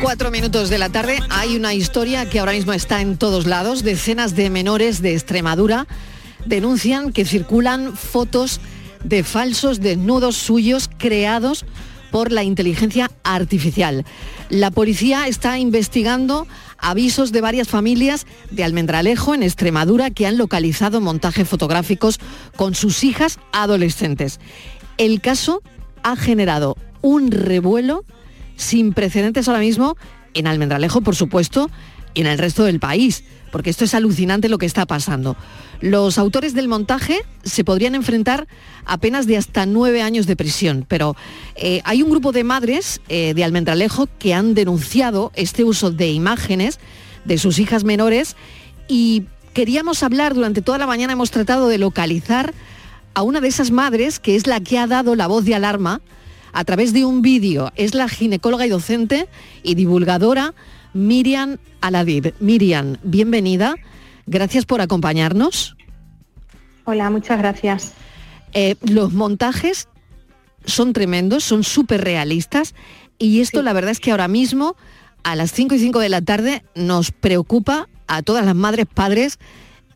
Cinco y cuatro minutos de la tarde hay una historia que ahora mismo está en todos lados. Decenas de menores de Extremadura denuncian que circulan fotos de falsos desnudos suyos creados por la inteligencia artificial. La policía está investigando avisos de varias familias de Almendralejo, en Extremadura, que han localizado montajes fotográficos con sus hijas adolescentes. El caso ha generado un revuelo sin precedentes ahora mismo en Almendralejo, por supuesto, y en el resto del país, porque esto es alucinante lo que está pasando. Los autores del montaje se podrían enfrentar a penas de hasta nueve años de prisión, pero eh, hay un grupo de madres eh, de Almendralejo que han denunciado este uso de imágenes de sus hijas menores y queríamos hablar durante toda la mañana, hemos tratado de localizar a una de esas madres que es la que ha dado la voz de alarma a través de un vídeo. Es la ginecóloga y docente y divulgadora Miriam Aladid. Miriam, bienvenida. Gracias por acompañarnos. Hola, muchas gracias. Eh, los montajes son tremendos, son súper realistas y esto la verdad es que ahora mismo a las 5 y 5 de la tarde nos preocupa a todas las madres, padres,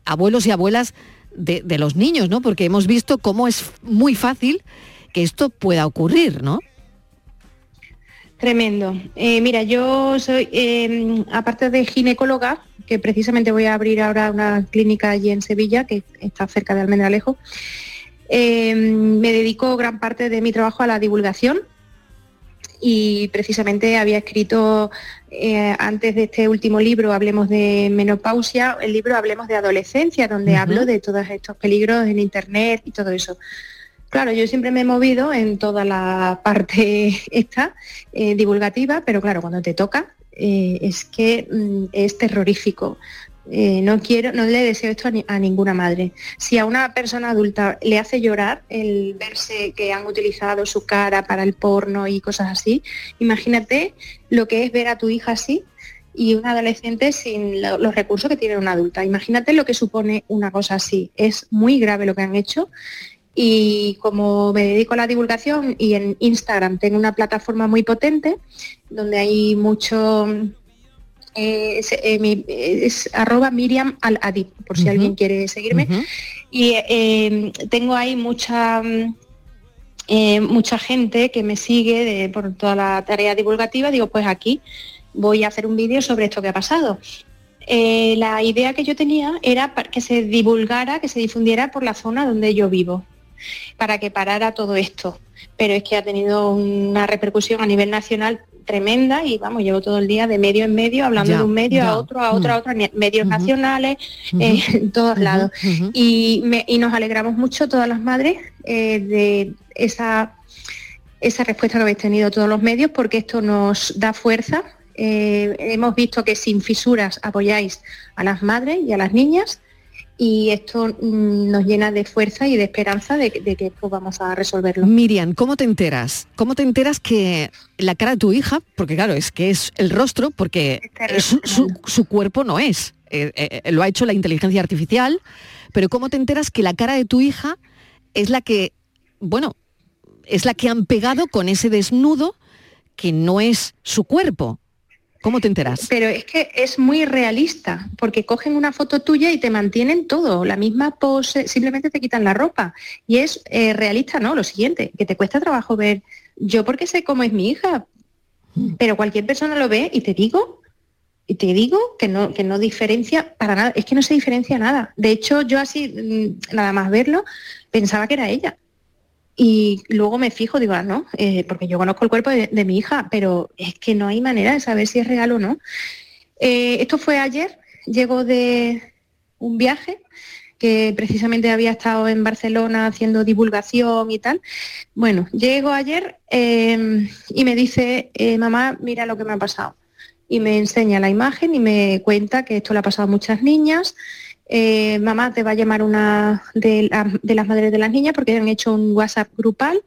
abuelos y abuelas de, de los niños, ¿no? Porque hemos visto cómo es muy fácil que esto pueda ocurrir, ¿no? Tremendo. Eh, mira, yo soy, eh, aparte de ginecóloga, que precisamente voy a abrir ahora una clínica allí en Sevilla, que está cerca de Almendralejo, eh, me dedico gran parte de mi trabajo a la divulgación y precisamente había escrito eh, antes de este último libro, Hablemos de menopausia, el libro Hablemos de adolescencia, donde hablo de todos estos peligros en Internet y todo eso. Claro, yo siempre me he movido en toda la parte esta eh, divulgativa, pero claro, cuando te toca eh, es que mm, es terrorífico. Eh, no quiero, no le deseo esto a, ni- a ninguna madre. Si a una persona adulta le hace llorar el verse que han utilizado su cara para el porno y cosas así, imagínate lo que es ver a tu hija así y una adolescente sin lo- los recursos que tiene una adulta. Imagínate lo que supone una cosa así. Es muy grave lo que han hecho y como me dedico a la divulgación y en Instagram tengo una plataforma muy potente donde hay mucho eh, es, eh, mi- es arroba Miriam al Adib, por si alguien quiere seguirme. Y eh, tengo ahí mucha eh, mucha gente que me sigue de- por toda la tarea divulgativa. Digo, pues aquí voy a hacer un vídeo sobre esto que ha pasado. Eh, la idea que yo tenía era que se divulgara, que se difundiera por la zona donde yo vivo, para que parara todo esto. Pero es que ha tenido una repercusión a nivel nacional tremenda y vamos, llevo todo el día de medio en medio, hablando Ya, de un medio ya. a otro, a otro, a Mm. otro, medios nacionales, eh, en todos lados. Y, me- y nos alegramos mucho todas las madres eh, de esa, esa respuesta que habéis tenido todos los medios, porque esto nos da fuerza. Eh, hemos visto que sin fisuras apoyáis a las madres y a las niñas y esto mm, nos llena de fuerza y de esperanza de, que- de que esto vamos a resolverlo. Miriam, ¿cómo te enteras? ¿Cómo te enteras que la cara de tu hija, porque claro, es que es el rostro, porque su, su- su cuerpo no es, eh, eh, lo ha hecho la inteligencia artificial, pero ¿cómo te enteras que la cara de tu hija es la que, bueno, es la que han pegado con ese desnudo que no es su cuerpo? ¿Cómo te enteras? Pero es que es muy realista, porque cogen una foto tuya y te mantienen todo, la misma pose, simplemente te quitan la ropa. Y es eh, realista, ¿no? Lo siguiente, que te cuesta trabajo ver, yo porque sé cómo es mi hija, pero cualquier persona lo ve y te digo, y te digo que no, que no diferencia para nada, es que no se diferencia nada. De hecho, yo así, mm, nada más verlo, pensaba que era ella. Y luego me fijo, digo, ah, no, eh, porque yo conozco el cuerpo de, mi hija, pero es que no hay manera de saber si es real o no. Eh, esto fue ayer, llego de un viaje que precisamente había estado en Barcelona haciendo divulgación y tal. Bueno, llego ayer eh, y me dice, eh, mamá, mira lo que me ha pasado. Y me enseña la imagen y me cuenta que esto le ha pasado a muchas niñas, eh, mamá te va a llamar una de, de, las madres de las niñas porque han hecho un WhatsApp grupal.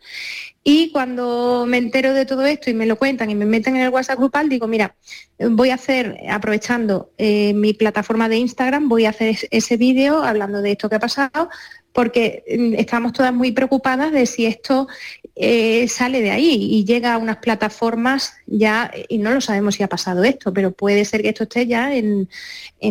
Y cuando me entero de todo esto y me lo cuentan y me meten en el WhatsApp grupal, digo, mira, voy a hacer, aprovechando eh, mi plataforma de Instagram, voy a hacer ese vídeo hablando de esto que ha pasado, porque mm, estamos todas muy preocupadas de si esto eh, sale de ahí y llega a unas plataformas ya, y no lo sabemos si ha pasado esto, pero puede ser que esto esté ya en,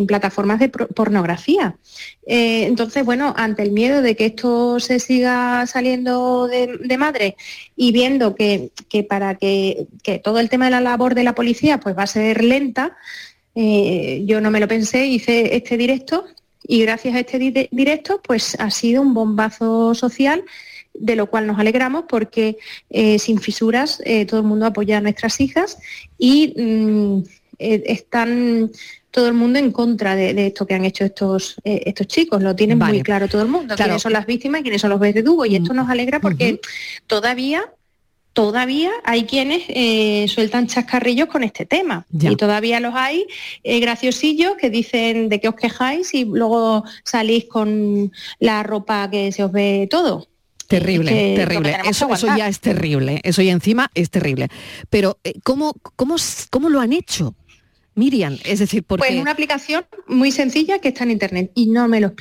plataformas de pornografía. Eh, entonces, bueno, ante el miedo de que esto se siga saliendo de, madre y viendo que, para que, todo el tema de la labor de la policía pues va a ser lenta, eh, yo no me lo pensé, hice este directo y gracias a este directo, pues ha sido un bombazo social de lo cual nos alegramos porque eh, sin fisuras eh, todo el mundo apoya a nuestras hijas y mm, eh, están todo el mundo en contra de, esto que han hecho estos, estos chicos. Lo tienen muy claro todo el mundo, quiénes son las víctimas y quiénes son los verdugos. Y esto nos alegra porque todavía todavía hay quienes eh, sueltan chascarrillos con este tema. Y todavía los hay eh, graciosillos que dicen de qué os quejáis y luego salís con la ropa que se os ve todo. Terrible, terrible. Eso, eso, ya es terrible. Eso ya encima es terrible. Pero, eh, ¿cómo, cómo, cómo lo han hecho? Miriam, es decir, porque... Pues una aplicación muy sencilla que está en internet y no me lo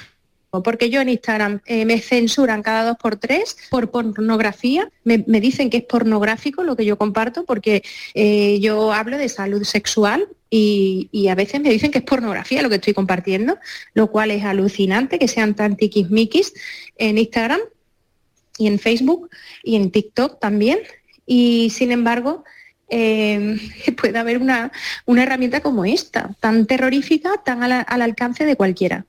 porque yo en Instagram eh, me censuran cada dos por tres por pornografía, me, dicen que es pornográfico lo que yo comparto porque eh, yo hablo de salud sexual y, a veces me dicen que es pornografía lo que estoy compartiendo, lo cual es alucinante que sean tan tiquismiquis en Instagram y en Facebook y en TikTok también. Y sin embargo, eh, puede haber una, herramienta como esta, tan terrorífica, tan al, alcance de cualquiera.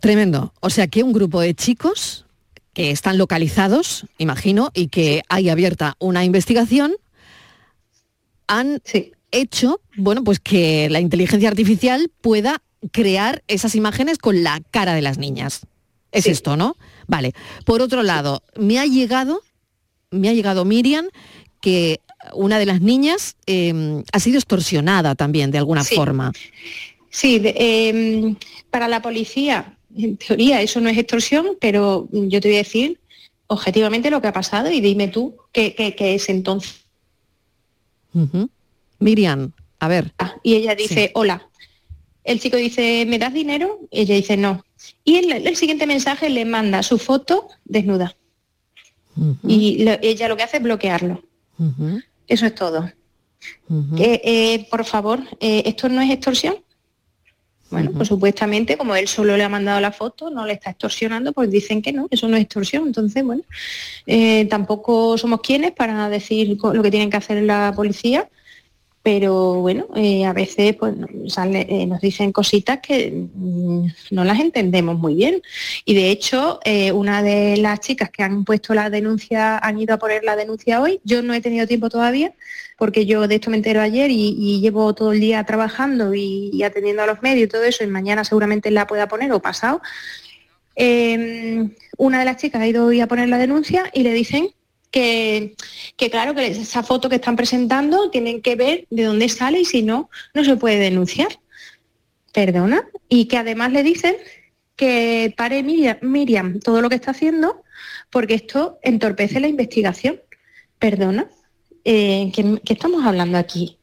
Tremendo. O sea que un grupo de chicos que están localizados, imagino, y que hay abierta una investigación, han hecho, bueno, pues que la inteligencia artificial pueda crear esas imágenes con la cara de las niñas. Es esto, ¿no? Vale. Por otro lado, me ha llegado, me ha llegado Miriam, que una de las niñas em, ha sido extorsionada también de alguna forma. Sí, em, para la policía en teoría eso no es extorsión, pero yo te voy a decir objetivamente lo que ha pasado y dime tú qué, es entonces. Miriam, a ver. Ah, y ella dice, hola. El chico dice, ¿me das dinero? Ella dice, no. Y el, el siguiente mensaje le manda su foto desnuda. Y ella lo que hace es bloquearlo. Eso es todo. Eh, por favor, eh, ¿esto no es extorsión? Bueno, pues supuestamente, como él solo le ha mandado la foto, no le está extorsionando, pues dicen que no, eso no es extorsión. Entonces, bueno, eh, tampoco somos quienes para decir lo que tienen que hacer la policía, pero bueno, eh, a veces pues, eh, nos dicen cositas que mm, no las entendemos muy bien. Y de hecho, una de las chicas que han puesto la denuncia, han ido a poner la denuncia hoy, yo no he tenido tiempo todavía, porque yo de esto me entero ayer y, llevo todo el día trabajando y, atendiendo a los medios y todo eso, y mañana seguramente la pueda poner o pasado. Em, una de las chicas ha ido hoy a poner la denuncia y le dicen que, que, claro, que esa foto que están presentando tienen que ver de dónde sale y si no, no se puede denunciar. Perdona. Y que además le dicen que pare Miriam, todo lo que está haciendo porque esto entorpece la investigación. Perdona. Eh, ¿qué, estamos hablando aquí?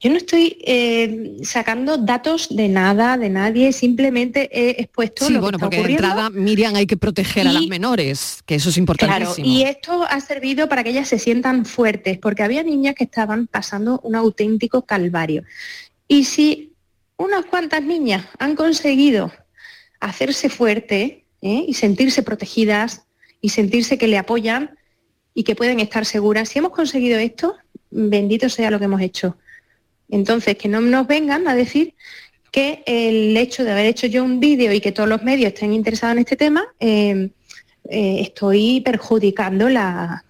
Yo no estoy eh, sacando datos de nada, de nadie, simplemente he expuesto sí, bueno, porque de entrada, Miriam, hay que proteger a las menores, que eso es importantísimo. Claro, y esto ha servido para que ellas se sientan fuertes, porque había niñas que estaban pasando un auténtico calvario. Y si unas cuantas niñas han conseguido hacerse fuerte ¿eh? y sentirse protegidas y sentirse que le apoyan, y que pueden estar seguras. Si hemos conseguido esto, bendito sea lo que hemos hecho. Entonces, que no nos vengan a decir que el hecho de haber hecho yo un vídeo y que todos los medios estén interesados en este tema, eh, eh, estoy perjudicando la,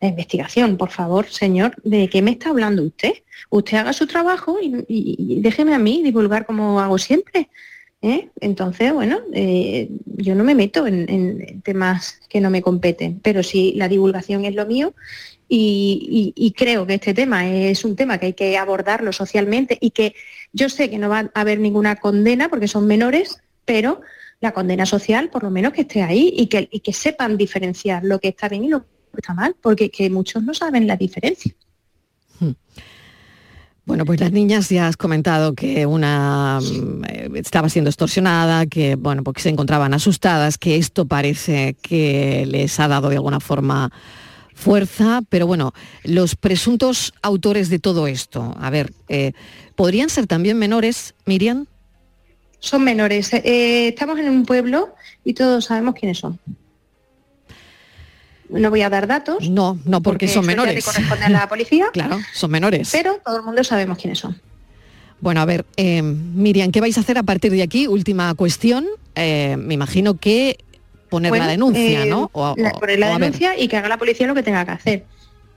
investigación. Por favor, señor, ¿de qué me está hablando usted? Usted haga su trabajo y déjeme a mí divulgar como hago siempre. ¿eh? Entonces, bueno, eh, yo no me meto en, temas que no me competen, pero si la divulgación es lo mío y, creo que este tema es un tema que hay que abordarlo socialmente y que yo sé que no va a haber ninguna condena porque son menores, pero la condena social por lo menos que esté ahí y que, que sepan diferenciar lo que está bien y lo que está mal, porque que muchos no saben la diferencia. Hmm. Bueno, pues las niñas ya has comentado que una mm, eh, estaba siendo extorsionada, que bueno, porque se encontraban asustadas, que esto parece que les ha dado de alguna forma fuerza, pero bueno, los presuntos autores de todo esto, a ver, eh, ¿podrían ser también menores, Miriam? Son menores. Eh, estamos en un pueblo y todos sabemos quiénes son. No voy a dar datos. No, no, porque, son menores. corresponde a la policía. claro, son menores. Pero todo el mundo sabemos quiénes son. Bueno, a ver, eh, Miriam, ¿qué vais a hacer a partir de aquí? Última cuestión. me imagino que poner la denuncia, ¿no? O, poner la denuncia y que haga la policía lo que tenga que hacer.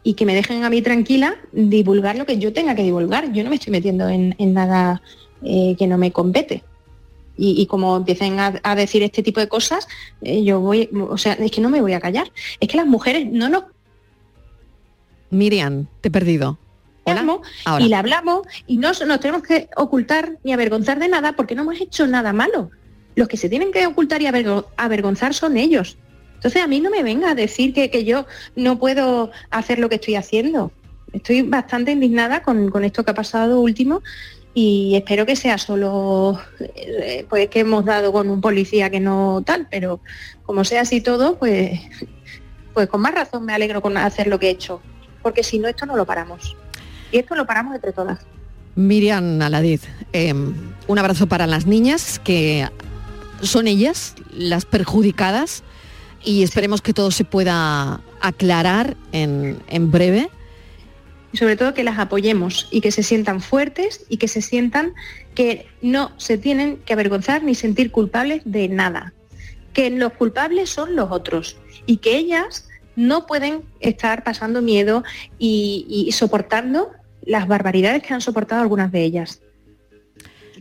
Y que me dejen a mí tranquila divulgar lo que yo tenga que divulgar. Yo no me estoy metiendo en, nada eh, que no me compete. Y, como empiecen a, decir este tipo de cosas, eh, yo voy, o sea, es que no me voy a callar. Es que las mujeres no nos... Miriam, te he perdido. Y la hablamos y no nos tenemos que ocultar ni avergonzar de nada porque no hemos hecho nada malo los que se tienen que ocultar y avergonzar son ellos. Entonces a mí no me venga a decir que, yo no puedo hacer lo que estoy haciendo. Estoy bastante indignada con, esto que ha pasado último y espero que sea solo eh, pues que hemos dado con un policía que no tal, pero como sea así todo, pues, pues con más razón me alegro con hacer lo que he hecho, porque si no esto no lo paramos. Y esto lo paramos entre todas. Miriam Aladiz, em, un abrazo para las niñas que son ellas las perjudicadas y esperemos que todo se pueda aclarar en, breve. Y sobre todo que las apoyemos y que se sientan fuertes y que se sientan que no se tienen que avergonzar ni sentir culpables de nada. Que los culpables son los otros y que ellas no pueden estar pasando miedo y soportando las barbaridades que han soportado algunas de ellas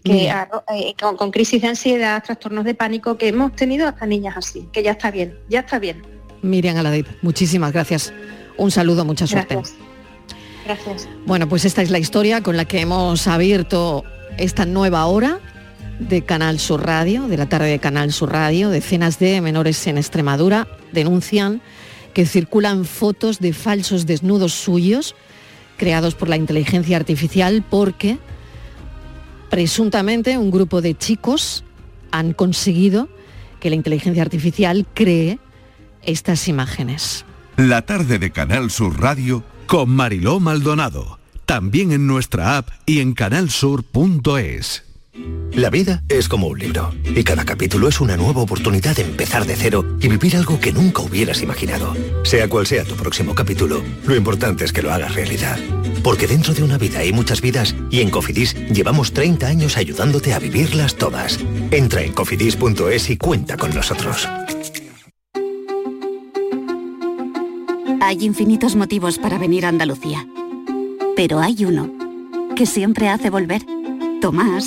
que eh, con, crisis de ansiedad, trastornos de pánico, que hemos tenido hasta niñas así, que ya está bien, ya está bien. Miriam Aladip, muchísimas gracias. Un saludo, mucha suerte. Gracias. Gracias. Bueno, pues esta es la historia con la que hemos abierto esta nueva hora de Canal Sur Radio, de la tarde de Canal Sur Radio. Decenas de menores en Extremadura denuncian que circulan fotos de falsos desnudos suyos creados por la inteligencia artificial porque presuntamente un grupo de chicos han conseguido que la inteligencia artificial cree estas imágenes. La tarde de Canal Sur Radio con Mariló Maldonado, también en nuestra app y en canalsur.es. La vida es como un libro y cada capítulo es una nueva oportunidad de empezar de cero y vivir algo que nunca hubieras imaginado. Sea cual sea tu próximo capítulo, lo importante es que lo hagas realidad. Porque dentro de una vida hay muchas vidas y en Cofidis llevamos 30 años ayudándote a vivirlas todas. Entra en cofidis.es y cuenta con nosotros. Hay infinitos motivos para venir a Andalucía. Pero hay uno que siempre hace volver. Tomás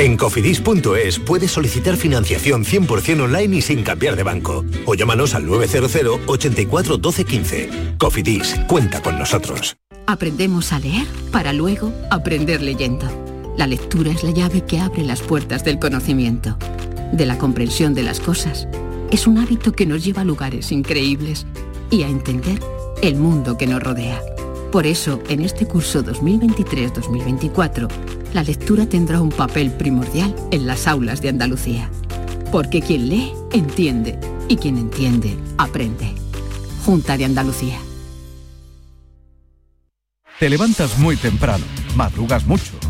En cofidis.es puedes solicitar financiación 100% online y sin cambiar de banco. O llámanos al 900 84 12 15. Cofidis, cuenta con nosotros. Aprendemos a leer para luego aprender leyendo. La lectura es la llave que abre las puertas del conocimiento, de la comprensión de las cosas. Es un hábito que nos lleva a lugares increíbles y a entender el mundo que nos rodea. Por eso, en este curso 2023-2024, la lectura tendrá un papel primordial en las aulas de Andalucía. Porque quien lee, entiende, y quien entiende, aprende. Junta de Andalucía. Te levantas muy temprano, madrugas mucho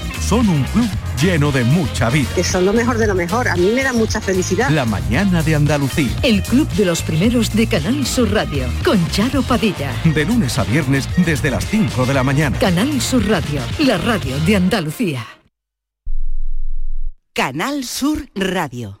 Son un club lleno de mucha vida. Que son lo mejor de lo mejor. A mí me da mucha felicidad. La mañana de Andalucía. El club de los primeros de Canal Sur Radio. Con Charo Padilla. De lunes a viernes desde las 5 de la mañana. Canal Sur Radio. La radio de Andalucía. Canal Sur Radio.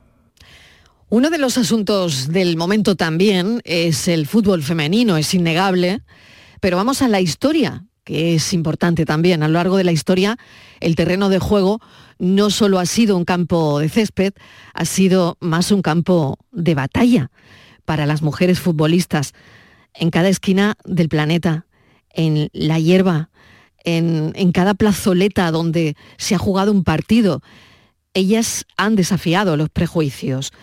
Uno de los asuntos del momento también es el fútbol femenino, es innegable, pero vamos a la historia, que es importante también. A lo largo de la historia, el terreno de juego no solo ha sido un campo de césped, ha sido más un campo de batalla para las mujeres futbolistas en cada esquina del planeta, en la hierba, en, cada plazoleta donde se ha jugado un partido. Ellas han desafiado los prejuicios,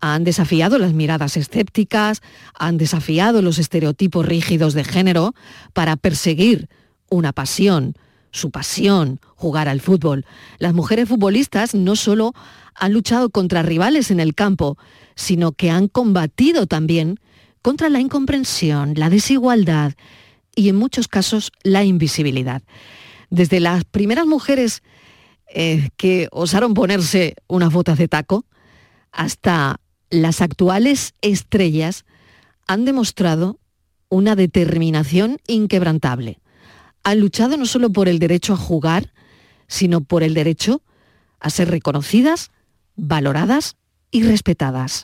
han desafiado las miradas escépticas, han desafiado los estereotipos rígidos de género para perseguir una pasión, su pasión, jugar al fútbol. Las mujeres futbolistas no solo han luchado contra rivales en el campo, sino que han combatido también contra la incomprensión, la desigualdad y en muchos casos la invisibilidad. Desde las primeras mujeres eh, que osaron ponerse unas botas de taco hasta las actuales estrellas han demostrado una determinación inquebrantable. Han luchado no solo por el derecho a jugar, sino por el derecho a ser reconocidas, valoradas y respetadas.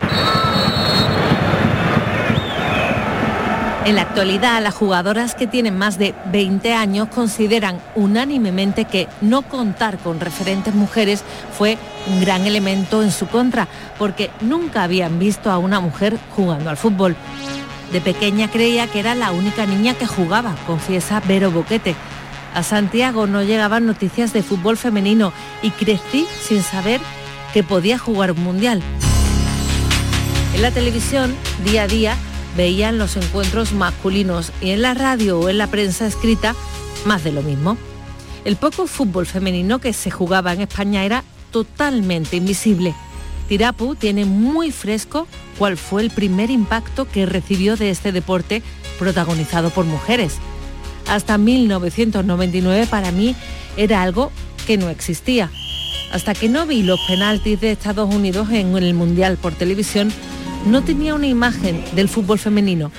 En la actualidad, las jugadoras que tienen más de 20 años consideran unánimemente que no contar con referentes mujeres fue un gran elemento en su contra, porque nunca habían visto a una mujer jugando al fútbol. De pequeña creía que era la única niña que jugaba, confiesa Vero Boquete. A Santiago no llegaban noticias de fútbol femenino y crecí sin saber que podía jugar un mundial. En la televisión, día a día, veían los encuentros masculinos y en la radio o en la prensa escrita más de lo mismo. El poco fútbol femenino que se jugaba en España era totalmente invisible. Tirapu tiene muy fresco cuál fue el primer impacto que recibió de este deporte protagonizado por mujeres. Hasta 1999 para mí era algo que no existía. Hasta que no vi los penaltis de Estados Unidos en el Mundial por televisión, no tenía una imagen del fútbol femenino.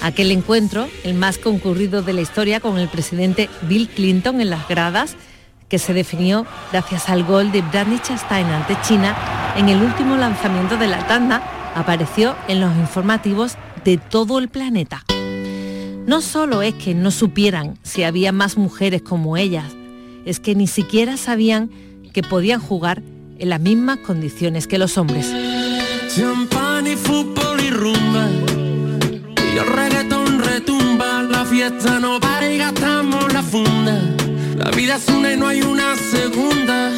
Aquel encuentro, el más concurrido de la historia con el presidente Bill Clinton en las gradas, que se definió gracias al gol de Brandy Chastain ante China en el último lanzamiento de la tanda, apareció en los informativos de todo el planeta. No solo es que no supieran si había más mujeres como ellas, es que ni siquiera sabían que podían jugar en las mismas condiciones que los hombres. Fútbol y rumba. Y el reggaetón retumba. La fiesta no para y gastamos la funda. La vida es una y no hay una segunda.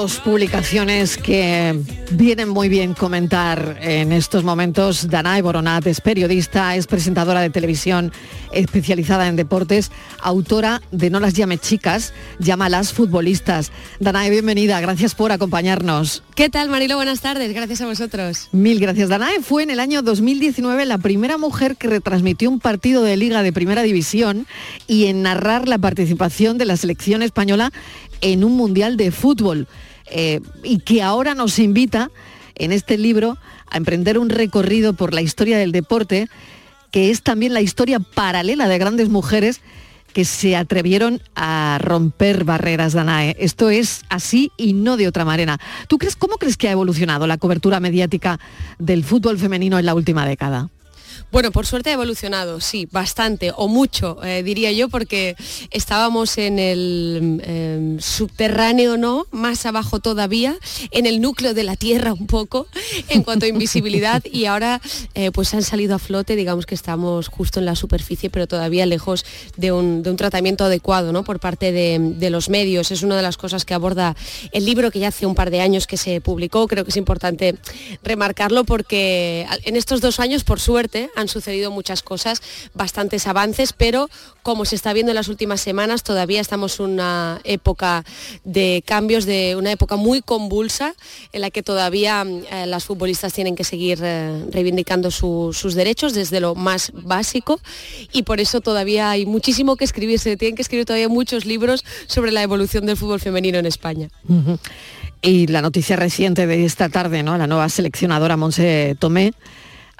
Dos publicaciones que Viene muy bien comentar en estos momentos. Danae Boronat es periodista, es presentadora de televisión especializada en deportes, autora de No las llame chicas, llámalas futbolistas. Danae, bienvenida, gracias por acompañarnos. ¿Qué tal, Marilo? Buenas tardes, gracias a vosotros. Mil gracias. Danae fue en el año 2019 la primera mujer que retransmitió un partido de liga de primera división y en narrar la participación de la selección española en un mundial de fútbol. Eh, y que ahora nos invita en este libro a emprender un recorrido por la historia del deporte, que es también la historia paralela de grandes mujeres que se atrevieron a romper barreras, Danae. Esto es así y no de otra manera. ¿Tú crees, cómo crees que ha evolucionado la cobertura mediática del fútbol femenino en la última década? Bueno, por suerte ha evolucionado, sí, bastante o mucho, eh, diría yo, porque estábamos en el em, subterráneo, ¿no? Más abajo todavía, en el núcleo de la Tierra un poco, en cuanto a invisibilidad, y ahora eh, pues han salido a flote, digamos que estamos justo en la superficie, pero todavía lejos de un, tratamiento adecuado, ¿no? Por parte de, de, los medios. Es una de las cosas que aborda el libro que ya hace un par de años que se publicó. Creo que es importante remarcarlo porque en estos dos años, por suerte, han sucedido muchas cosas, bastantes avances, pero como se está viendo en las últimas semanas, todavía estamos en una época de cambios, de una época muy convulsa, en la que todavía eh, las futbolistas tienen que seguir eh, reivindicando sus derechos desde lo más básico y por eso todavía hay muchísimo que escribir, se tienen que escribir todavía muchos libros sobre la evolución del fútbol femenino en España. Y la noticia reciente de esta tarde, ¿no? La nueva seleccionadora Monse Tomé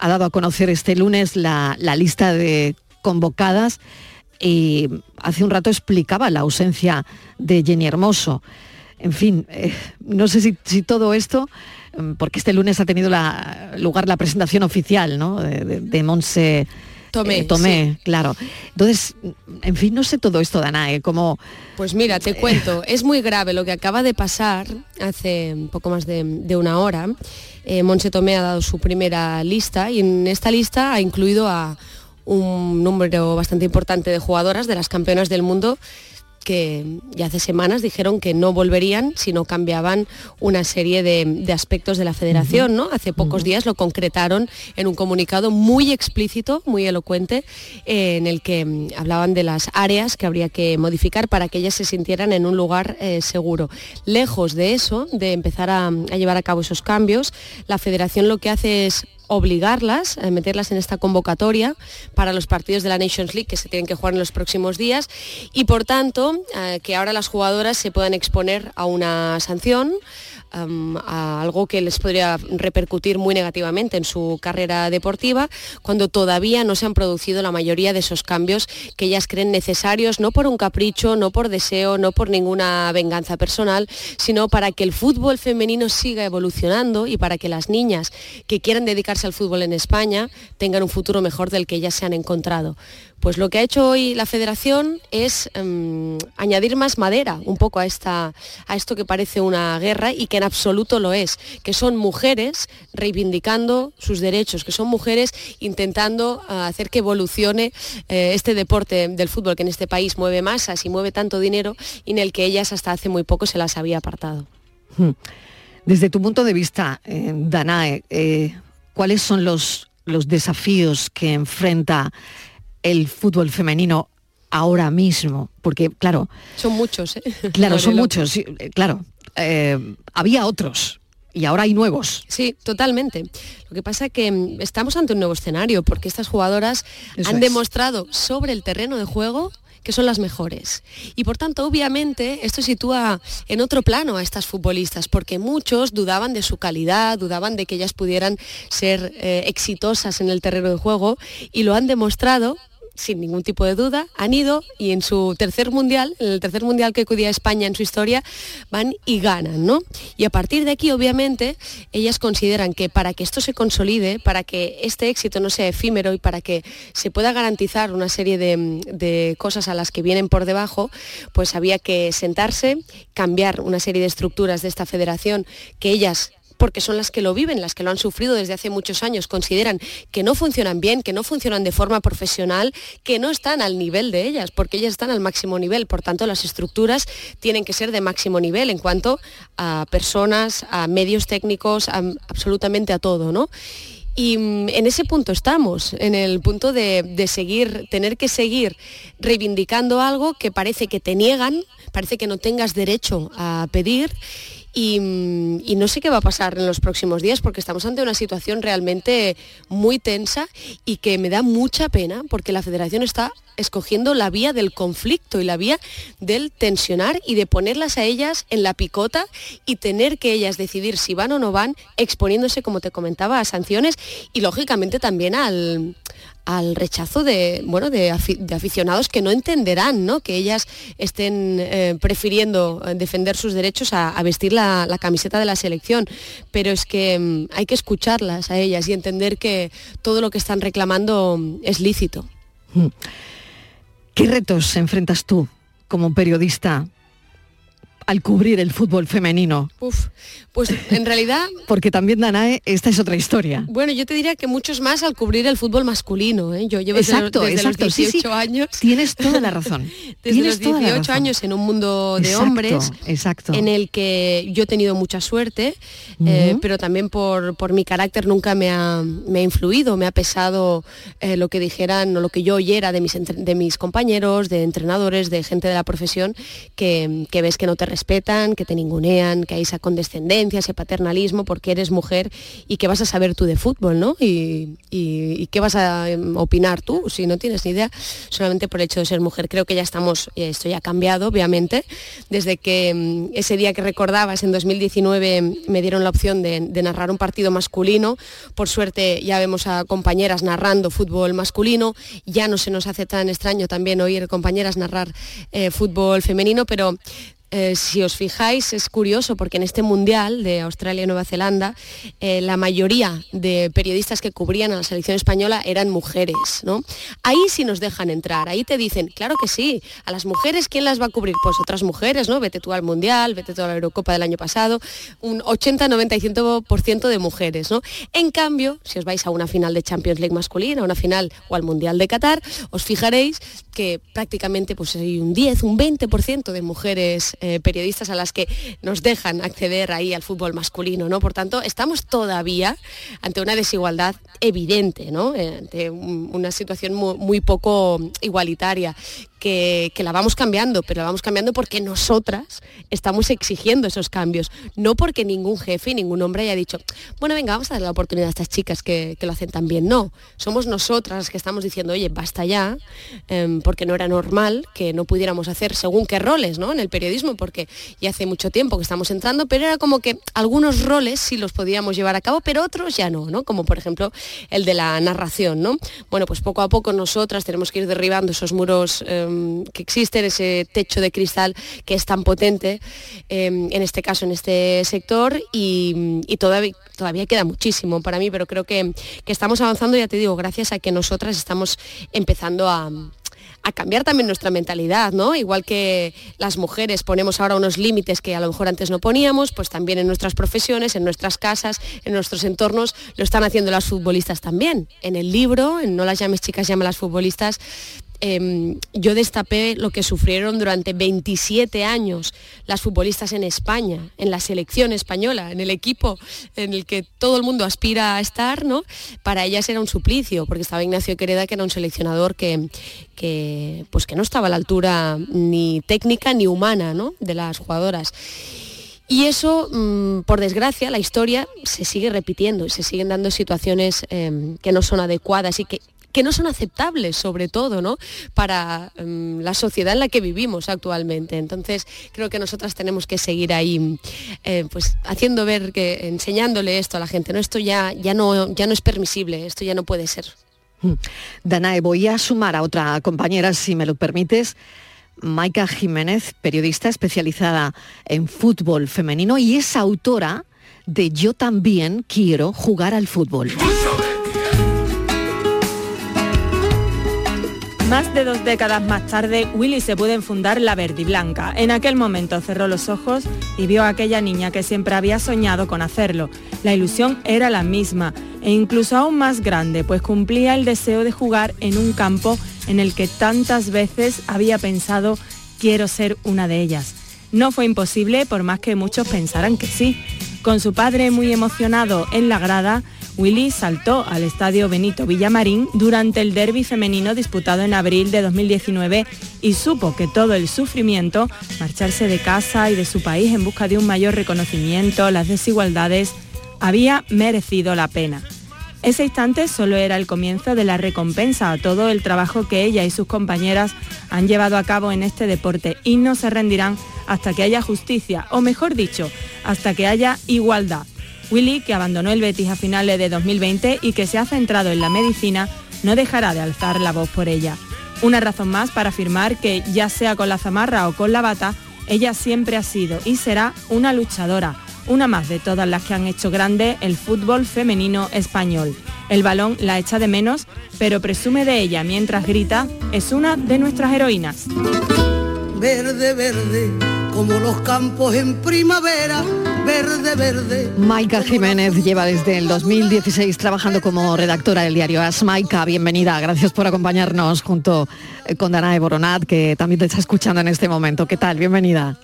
ha dado a conocer este lunes la, lista de convocadas y hace un rato explicaba la ausencia de Jenny Hermoso. En fin, eh, no sé si, todo esto, mm, porque este lunes ha tenido lugar la presentación oficial ¿no? de, Monse Tomé, eh, claro. Entonces, en fin, no sé todo esto, Danae, ¿eh? como... Pues mira, te cuento, es muy grave lo que acaba de pasar hace un poco más de, de una hora eh, Tomé ha dado su primera lista y en esta lista ha incluido a un número bastante importante de jugadoras de las campeonas del mundo que ya hace semanas dijeron que no volverían si no cambiaban una serie de, aspectos de la federación. ¿no? Hace pocos días lo concretaron en un comunicado muy explícito, muy elocuente, eh, en el que mm, hablaban de las áreas que habría que modificar para que ellas se sintieran en un lugar eh, seguro. Lejos de eso, de empezar a llevar a cabo esos cambios, la federación lo que hace es obligarlas, a meterlas en esta convocatoria para los partidos de la Nations League que se tienen que jugar en los próximos días y por tanto eh, que ahora las jugadoras se puedan exponer a una sanción a algo que les podría repercutir muy negativamente en su carrera deportiva, cuando todavía no se han producido la mayoría de esos cambios que ellas creen necesarios, no por un capricho, no por deseo, no por ninguna venganza personal, sino para que el fútbol femenino siga evolucionando y para que las niñas que quieran dedicarse al fútbol en España tengan un futuro mejor del que ellas se han encontrado. Pues lo que ha hecho hoy la federación es em, añadir más madera un poco a, esta, a esto que parece una guerra y que en absoluto lo es, que son mujeres reivindicando sus derechos, que son mujeres intentando ah, hacer que evolucione eh, este deporte del fútbol que en este país mueve masas y mueve tanto dinero y en el que ellas hasta hace muy poco se las había apartado. Hmm. Desde tu punto de vista, eh, Danae, eh, ¿cuáles son los, los desafíos que enfrenta el fútbol femenino ahora mismo? Porque, claro... Son muchos, ¿eh? Claro, son muchos, eh, claro. Eh, había otros, y ahora hay nuevos. Sí, totalmente. Lo que pasa es que mm, estamos ante un nuevo escenario porque estas jugadoras han demostrado sobre el terreno de juego que son las mejores. Y por tanto, obviamente, esto sitúa en otro plano a estas futbolistas, porque muchos dudaban de su calidad, dudaban de que ellas pudieran ser exitosas en el terreno de juego y lo han demostrado sin ningún tipo de duda, han ido y en su tercer mundial, en el tercer mundial que acudía España en su historia, van y ganan, ¿no? Y a partir de aquí, obviamente, ellas consideran que para que esto se consolide, para que este éxito no sea efímero y para que se pueda garantizar una serie de, de cosas a las que vienen por debajo, pues había que sentarse, cambiar una serie de estructuras de esta federación que ellas porque son las que lo viven, las que lo han sufrido desde hace muchos años, consideran que no funcionan bien, que no funcionan de forma profesional, que no están al nivel de ellas, porque ellas están al máximo nivel. Por tanto, las estructuras tienen que ser de máximo nivel en cuanto a personas, a medios técnicos, absolutamente a todo, ¿no? Y mm, en ese punto estamos, en el punto de, de, seguir, tener que seguir reivindicando algo que parece que te niegan, parece que no tengas derecho a pedir y, no sé qué va a pasar en los próximos días porque estamos ante una situación realmente muy tensa y que me da mucha pena porque la federación está escogiendo la vía del conflicto y la vía del tensionar y de ponerlas a ellas en la picota y tener que ellas decidir si van o no van, exponiéndose, como te comentaba, a sanciones y lógicamente también al, al rechazo de, bueno, de, aficionados que no entenderán ¿no? que ellas estén eh, prefiriendo eh, defender sus derechos a, vestir la, camiseta de la selección. Pero es que mm, hay que escucharlas a ellas y entender que todo lo que están reclamando mm, es lícito. Mm. ¿Qué retos enfrentas tú como periodista al cubrir el fútbol femenino? Uf, pues en realidad... Porque también, Danae, esta es otra historia. Bueno, yo te diría que muchos más al cubrir el fútbol masculino. ¿eh? Yo llevo exacto, desde, los 18 años... Tienes toda la razón. desde los 18 años en un mundo de hombres exacto. en el que yo he tenido mucha suerte, eh, pero también por, por, mi carácter nunca me ha, me ha influido, me ha pesado eh, lo que dijeran o lo que yo oyera de mis, de mis compañeros, de entrenadores, de gente de la profesión, que, que ves que no te respetan, que te ningunean, que hay esa condescendencia, ese paternalismo porque eres mujer y que vas a saber tú de fútbol, ¿no? Y, qué vas a em, opinar tú si no tienes ni idea solamente por el hecho de ser mujer. Creo que ya estamos, esto ya ha cambiado, obviamente, desde que em, ese día que recordabas, en 2019, me dieron la opción de, narrar un partido masculino. Por suerte ya vemos a compañeras narrando fútbol masculino. Ya no se nos hace tan extraño también oír compañeras narrar eh, fútbol femenino, pero eh, si os fijáis, es curioso porque en este Mundial de Australia y Nueva Zelanda, eh, la mayoría de periodistas que cubrían a la selección española eran mujeres. ¿no? Ahí sí nos dejan entrar, ahí te dicen, claro que sí, a las mujeres, ¿quién las va a cubrir? Pues otras mujeres, ¿no? Vete tú al Mundial, vete tú a la Eurocopa del año pasado, un 80, 90 y 100% de mujeres. ¿no? En cambio, si os vais a una final de Champions League masculina, a una final o al Mundial de Qatar, os fijaréis que prácticamente pues, hay un 10, un 20% de mujeres eh, periodistas a las que nos dejan acceder ahí al fútbol masculino, ¿no? Por tanto, estamos todavía ante una desigualdad evidente, ¿no? Eh, ante una situación muy poco igualitaria que, la vamos cambiando, pero la vamos cambiando porque nosotras estamos exigiendo esos cambios, no porque ningún jefe y ningún hombre haya dicho, bueno, venga, vamos a dar la oportunidad a estas chicas que, lo hacen tan bien. No, somos nosotras las que estamos diciendo, oye, basta ya, em, porque no era normal que no pudiéramos hacer según qué roles ¿no? en el periodismo, porque ya hace mucho tiempo que estamos entrando, pero era como que algunos roles sí los podíamos llevar a cabo, pero otros ya no, ¿no? Como por ejemplo el de la narración, ¿no? Bueno, pues poco a poco nosotras tenemos que ir derribando esos muros. Em, Em, que existe, ese techo de cristal que es tan potente, em, en este caso, en este sector, y, todavía, todavía queda muchísimo para mí, pero creo que, que estamos avanzando, ya te digo, gracias a que nosotras estamos empezando a, a cambiar también nuestra mentalidad, ¿no? Igual que las mujeres ponemos ahora unos límites que a lo mejor antes no poníamos, pues también en nuestras profesiones, en nuestras casas, en nuestros entornos, lo están haciendo las futbolistas también. En el libro, en No las llames chicas, las futbolistas, Em, yo destapé lo que sufrieron durante 27 años las futbolistas en España, en la selección española, en el equipo en el que todo el mundo aspira a estar, ¿no? Para ellas era un suplicio, porque estaba Ignacio Quereda, que era un seleccionador que, pues que no estaba a la altura ni técnica ni humana ¿no? de las jugadoras. Y eso, mm, por desgracia, la historia se sigue repitiendo y se siguen dando situaciones em, que no son adecuadas y que que no son aceptables, sobre todo, ¿no? Para mm, la sociedad en la que vivimos actualmente. Entonces, creo que nosotras tenemos que seguir ahí, eh, pues, haciendo ver que, enseñándole esto a la gente. No, esto ya, ya no, ya no es permisible, esto ya no puede ser. Mm. Danae, voy a sumar a otra compañera, si me lo permites. Maika Jiménez, periodista especializada en fútbol femenino y es autora de Yo también quiero jugar al fútbol. Más de dos décadas más tarde, Willy se puede enfundar la verde y blanca. En aquel momento cerró los ojos y vio a aquella niña que siempre había soñado con hacerlo. La ilusión era la misma e incluso aún más grande, pues cumplía el deseo de jugar en un campo en el que tantas veces había pensado quiero ser una de ellas. No fue imposible por más que muchos pensaran que sí. Con su padre muy emocionado en la grada, Willy saltó al estadio Benito Villamarín durante el derby femenino disputado en abril de 2019 y supo que todo el sufrimiento, marcharse de casa y de su país en busca de un mayor reconocimiento, las desigualdades, había merecido la pena. Ese instante solo era el comienzo de la recompensa a todo el trabajo que ella y sus compañeras han llevado a cabo en este deporte y no se rendirán hasta que haya justicia, o mejor dicho, hasta que haya igualdad. Willy, que abandonó el Betis a finales de 2020 y que se ha centrado en la medicina, no dejará de alzar la voz por ella. Una razón más para afirmar que, ya sea con la zamarra o con la bata, ella siempre ha sido y será una luchadora, una más de todas las que han hecho grande el fútbol femenino español. El balón la echa de menos, pero presume de ella mientras grita, es una de nuestras heroínas. Verde, verde, como los campos en primavera verde, verde. Maika Jiménez lleva desde el 2016 trabajando como redactora del diario As. Maika, bienvenida. Gracias por acompañarnos junto eh, con Danae Boronat, que también te está escuchando en este momento. ¿Qué tal? Bienvenida.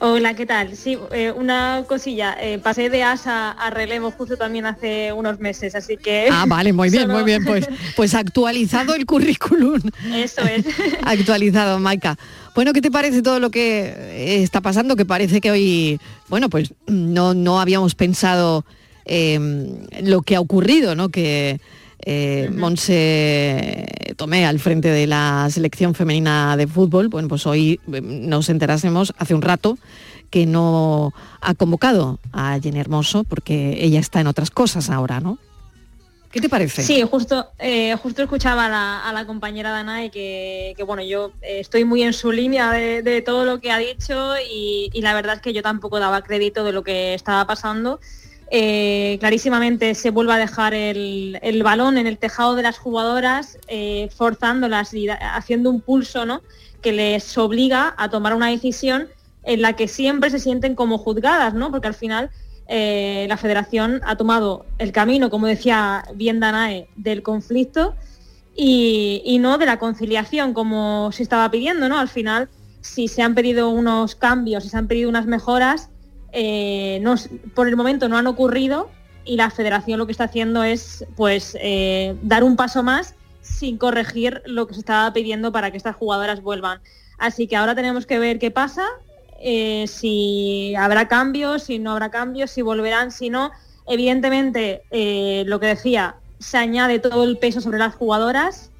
Hola, ¿qué tal? Sí, eh, una cosilla. Eh, pasé de ASA a relevo justo también hace unos meses, así que... Ah, vale, muy bien, muy bien. Pues, pues actualizado el currículum. Eso es. actualizado, Maika. Bueno, ¿qué te parece todo lo que está pasando? Que parece que hoy, bueno, pues no, no habíamos pensado em, lo que ha ocurrido, ¿no? Que eh, Monse Tomé al frente de la selección femenina de fútbol, bueno, pues hoy eh, nos enterásemos hace un rato que no ha convocado a Jenny Hermoso porque ella está en otras cosas ahora, ¿no? ¿Qué te parece? Sí, justo, eh, justo escuchaba a la, compañera Danae que, que bueno, yo eh, estoy muy en su línea de, todo lo que ha dicho y, la verdad es que yo tampoco daba crédito de lo que estaba pasando. Eh, clarísimamente se vuelve a dejar el, balón en el tejado de las jugadoras, forzándolas y haciendo un pulso ¿no? que les obliga a tomar una decisión en la que siempre se sienten como juzgadas, ¿no? porque al final eh, la federación ha tomado el camino, como decía bien Danae, del conflicto y, no de la conciliación, como se estaba pidiendo. ¿no? Al final, si se han pedido unos cambios, si se han pedido unas mejoras, eh, por el momento no han ocurrido y la federación lo que está haciendo es pues eh, dar un paso más sin corregir lo que se estaba pidiendo para que estas jugadoras vuelvan. Así que ahora tenemos que ver qué pasa, eh, si habrá cambios, si no habrá cambios, si volverán, si no. Evidentemente, lo que decía, se añade todo el peso sobre las jugadoras,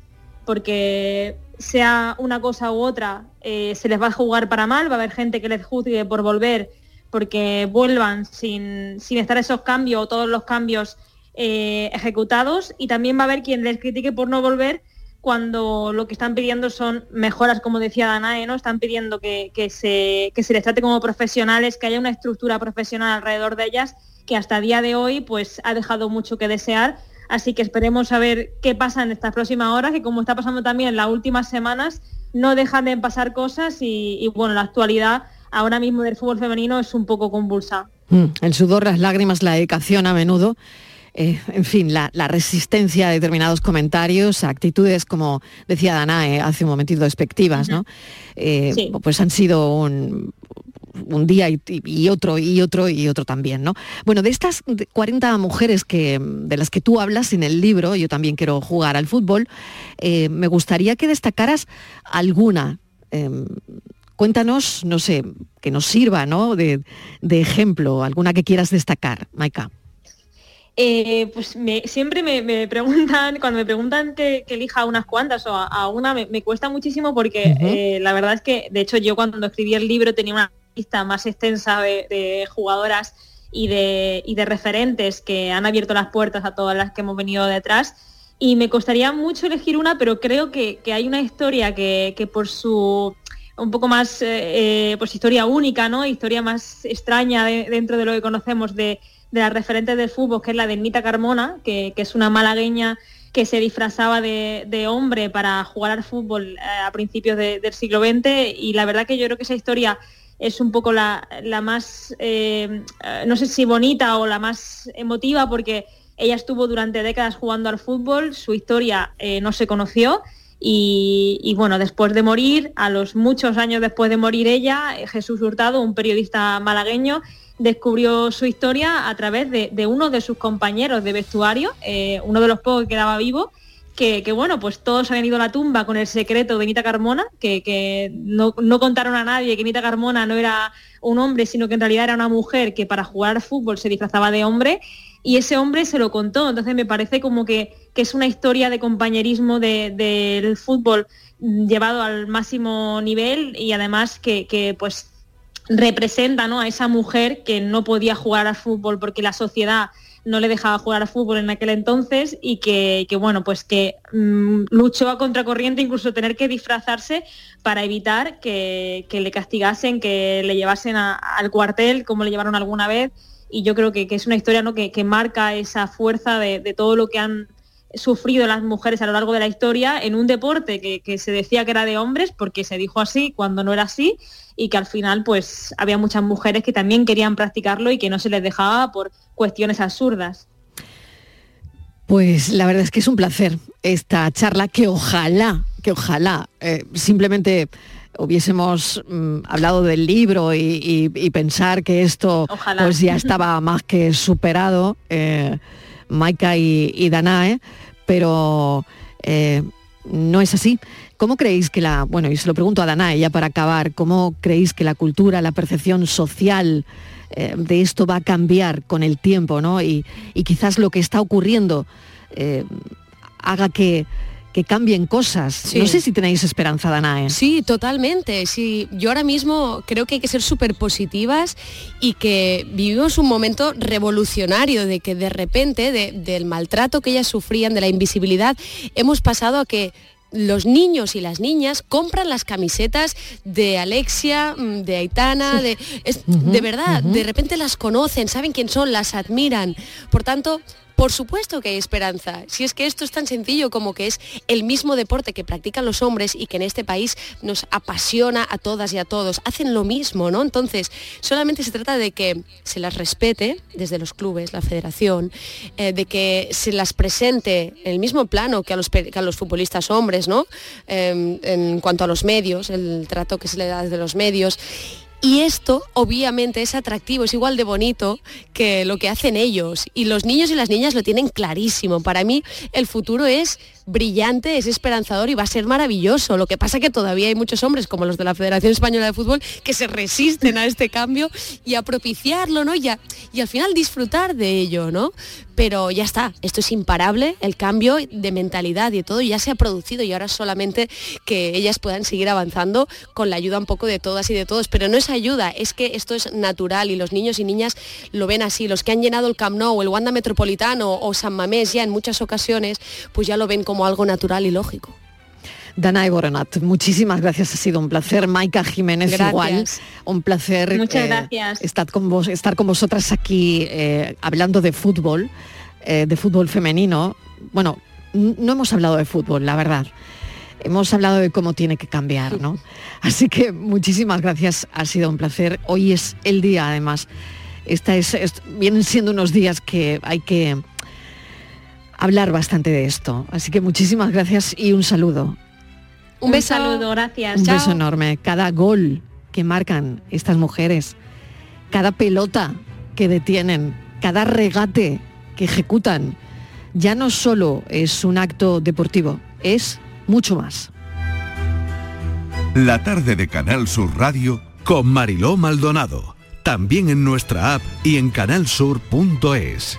porque sea una cosa u otra, se les va a jugar para mal, va a haber gente que les juzgue por volver porque vuelvan sin, estar esos cambios o todos los cambios eh, ejecutados y también va a haber quien les critique por no volver cuando lo que están pidiendo son mejoras, como decía Danae, ¿no? Están pidiendo que, se, les trate como profesionales, que haya una estructura profesional alrededor de ellas, que hasta día de hoy pues ha dejado mucho que desear. Así que esperemos a ver qué pasa en estas próximas horas, que como está pasando también en las últimas semanas, no dejan de pasar cosas y, y bueno, la actualidad ahora mismo del fútbol femenino es un poco convulsa. Mm, el sudor, las lágrimas, la dedicación a menudo. Eh, en fin, la, resistencia a determinados comentarios, actitudes, como decía Danae hace un momentito, despectivas, ¿no? Eh, pues han sido un, día y, otro y otro y otro también, ¿no? Bueno, de estas 40 mujeres que, de las que tú hablas en el libro, yo también quiero jugar al fútbol, eh, me gustaría que destacaras alguna em, Cuéntanos, no sé, que nos sirva ¿no? de, ejemplo, alguna que quieras destacar, Maika. Eh, pues siempre me, preguntan, cuando me preguntan que, elija unas cuantas o a, una, me, cuesta muchísimo porque eh, la verdad es que, de hecho, yo cuando escribí el libro tenía una lista más extensa de, jugadoras y de, de, referentes que han abierto las puertas a todas las que hemos venido detrás. Y me costaría mucho elegir una, pero creo que, hay una historia que, que por su un poco más, eh, eh, pues historia única, ¿no? Historia más extraña dentro de lo que conocemos de, de las referentes del fútbol, que es la de Nita Carmona, que, es una malagueña que se disfrazaba de, hombre para jugar al fútbol eh, a principios del siglo XX y la verdad que yo creo que esa historia es un poco la, más, eh, no sé si bonita o la más emotiva porque ella estuvo durante décadas jugando al fútbol, su historia eh, no se conoció. Y, bueno, después de morir, a los muchos años después de morir ella, Jesús Hurtado, un periodista malagueño, descubrió su historia a través de, uno de sus compañeros de vestuario, eh, uno de los pocos que quedaba vivo, que, bueno, pues todos habían ido a la tumba con el secreto de Nita Carmona, que, no, contaron a nadie que Nita Carmona no era un hombre, sino que en realidad era una mujer que para jugar al fútbol se disfrazaba de hombre, y ese hombre se lo contó. Entonces me parece como que, es una historia de compañerismo del fútbol llevado al máximo nivel y además que pues representa ¿no? a esa mujer que no podía jugar al fútbol porque la sociedad no le dejaba jugar al fútbol en aquel entonces y que, bueno, pues que mm, luchó a contracorriente, incluso tener que disfrazarse para evitar que, le castigasen, que le llevasen al cuartel, como le llevaron alguna vez. Y yo creo que, es una historia que, marca esa fuerza de todo lo que han sufrido las mujeres a lo largo de la historia en un deporte que, se decía que era de hombres porque se dijo así cuando no era así y que al final pues había muchas mujeres que también querían practicarlo y que no se les dejaba por cuestiones absurdas. Pues la verdad es que es un placer esta charla que ojalá, que ojalá eh, simplemente hubiésemos mm, hablado del libro y, pensar que esto pues ya estaba más que superado. Eh, Maika y, Danae, pero eh, no es así. ¿Cómo creéis que la, bueno, y se lo pregunto a Danae ya para acabar, ¿cómo creéis que la cultura, la percepción social eh, de esto va a cambiar con el tiempo, ¿no? Y, quizás lo que está ocurriendo eh, haga que que cambien cosas. No sé si tenéis esperanza, Danae. Sí, totalmente. Sí, yo ahora mismo creo que hay que ser súper positivas y que vivimos un momento revolucionario de que de repente del maltrato que ellas sufrían, de la invisibilidad, hemos pasado a que los niños y las niñas compran las camisetas de Alexia, mm, de Aitana, de, de verdad, de repente las conocen, saben quién son, las admiran. Por tanto, por supuesto que hay esperanza. Si es que esto es tan sencillo como que es el mismo deporte que practican los hombres y que en este país nos apasiona a todas y a todos. Hacen lo mismo, ¿no? Entonces, solamente se trata de que se las respete desde los clubes, la federación, eh, de que se las presente en el mismo plano que a los, a los futbolistas hombres, ¿no? Em, en cuanto a los medios, el trato que se le da desde los medios y esto obviamente es atractivo, es igual de bonito que lo que hacen ellos. Y los niños y las niñas lo tienen clarísimo. Para mí el futuro es brillante, es esperanzador y va a ser maravilloso. Lo que pasa que todavía hay muchos hombres, como los de la Federación Española de Fútbol, que se resisten a este cambio y a propiciarlo, ¿no? Y, y al final disfrutar de ello, ¿no? Pero ya está, esto es imparable, el cambio de mentalidad y todo ya se ha producido y ahora solamente que ellas puedan seguir avanzando con la ayuda un poco de todas y de todos. Pero no es ayuda, es que esto es natural y los niños y niñas lo ven así. Los que han llenado el Camp Nou, el Wanda Metropolitano o San Mamés ya en muchas ocasiones, pues ya lo ven como como algo natural y lógico. Danae Boronat, muchísimas gracias, ha sido un placer. Maika Jiménez igual, un placer Muchas eh, gracias. Estar, con vos, estar con vosotras aquí eh, hablando de fútbol, eh, de fútbol femenino. Bueno, no hemos hablado de fútbol, la verdad. Hemos hablado de cómo tiene que cambiar, ¿no? Así que muchísimas gracias, ha sido un placer. Hoy es el día, además. Esta es, vienen siendo unos días que hay que hablar bastante de esto. Así que muchísimas gracias y un saludo. Un, beso. saludo, gracias. Un beso enorme. Cada gol que marcan estas mujeres, cada pelota que detienen, cada regate que ejecutan, ya no solo es un acto deportivo, es mucho más. La tarde de Canal Sur Radio con Mariló Maldonado, también en nuestra app y en canalsur.es.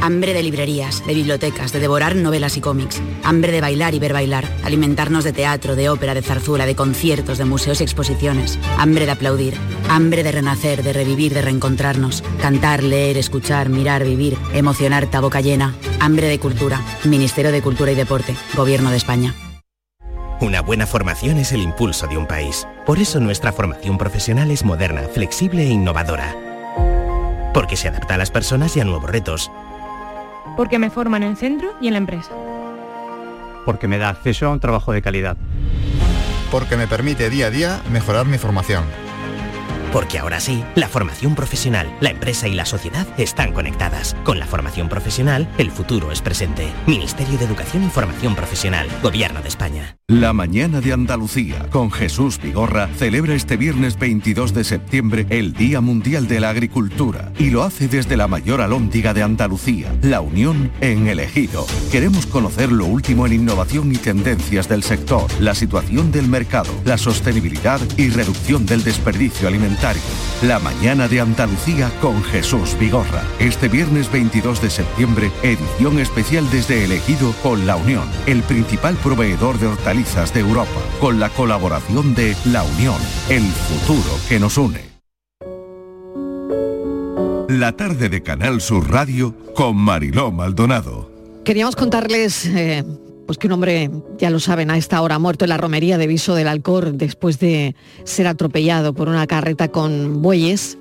Hambre de librerías, de bibliotecas, de devorar novelas y cómics. Hambre de bailar y ver bailar. Alimentarnos de teatro, de ópera, de zarzuela, de conciertos, de museos y exposiciones. Hambre de aplaudir. Hambre de renacer, de revivir, de reencontrarnos. Cantar, leer, escuchar, mirar, vivir. Emocionar, boca llena. Hambre de cultura. Ministerio de Cultura y Deporte. Gobierno de España. Una buena formación es el impulso de un país. Por eso nuestra formación profesional es moderna, flexible e innovadora. Porque se adapta a las personas y a nuevos retos Porque me forman en el centro y en la empresa. Porque me da acceso a un trabajo de calidad. Porque me permite día a día mejorar mi formación. Porque ahora sí, la formación profesional, la empresa y la sociedad están conectadas. Con la formación profesional, el futuro es presente. Ministerio de Educación y Formación Profesional, Gobierno de España. La mañana de Andalucía con Jesús Vigorra celebra este viernes 22 de septiembre el Día Mundial de la Agricultura y lo hace desde la mayor alhóndiga de Andalucía, la Unión en el Ejido. Queremos conocer lo último en innovación y tendencias del sector, la situación del mercado, la sostenibilidad y reducción del desperdicio alimentario. La mañana de Andalucía con Jesús Vigorra. Este viernes 22 de septiembre, edición especial desde el Ejido con la Unión, el principal proveedor de hortalizas de Europa, con la colaboración de La Unión, el futuro que nos une. La tarde de Canal Sur Radio con Mariló Maldonado. Queríamos contarles eh, pues que un hombre, ya lo saben, a esta hora muerto en la romería de Viso del Alcor después de ser atropellado por una carreta con bueyes.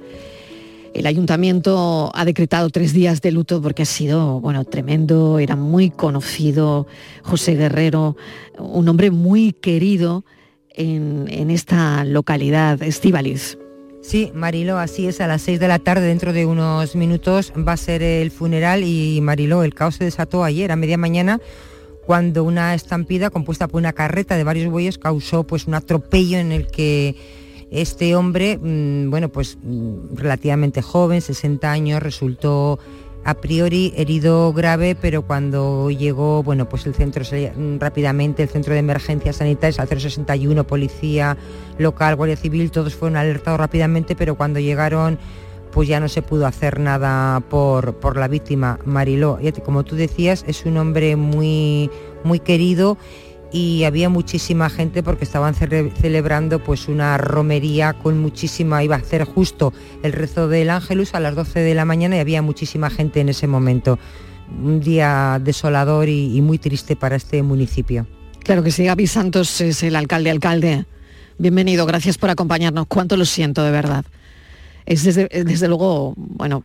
El ayuntamiento ha decretado tres días de luto porque ha sido, bueno, tremendo, era muy conocido José Guerrero, un hombre muy querido en, en esta localidad, Estíbaliz. Sí, Marilo, así es, a las 6 de la tarde, dentro de unos minutos, va a ser el funeral y Marilo, el caos se desató ayer a media mañana cuando una estampida compuesta por una carreta de varios bueyes causó pues un atropello en el que este hombre, mm, bueno, pues mm, relativamente joven, 60 años, resultó a priori herido grave, pero cuando llegó, bueno, pues el centro mm, rápidamente, el centro de emergencias sanitarias, al 061, policía local, guardia civil, todos fueron alertados rápidamente, pero cuando llegaron pues ya no se pudo hacer nada por, por la víctima, Mariló. Y como tú decías, es un hombre muy, muy querido y había muchísima gente porque estaban celebrando pues una romería con muchísima, iba a hacer justo el rezo del Ángelus a las 12 de la mañana y había muchísima gente en ese momento. Un día desolador y, muy triste para este municipio. Claro que sí, Gaby Santos es el alcalde, alcalde. Bienvenido, gracias por acompañarnos. Cuánto lo siento de verdad. Es desde, desde luego, bueno,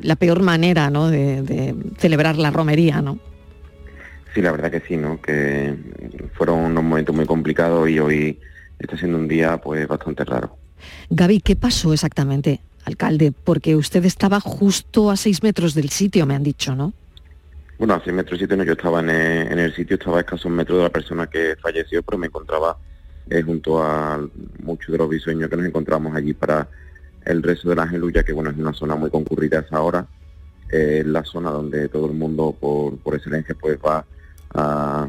la peor manera ¿no? de, de celebrar la romería, ¿no? Sí, la verdad que sí, ¿no? Que fueron unos momentos muy complicados y hoy está siendo un día pues bastante raro. Gaby, ¿qué pasó exactamente, alcalde? Porque usted estaba justo a seis metros del sitio, me han dicho, ¿no? Bueno, a seis metros del sitio no, yo estaba en el, sitio, estaba a escasos metros de la persona que falleció, pero me encontraba eh, junto a muchos de los bisueños que nos encontramos allí para el rezo de la Angeluya, que bueno, es una zona muy concurrida a esa hora, eh, la zona donde todo el mundo por, por excelencia pues va a,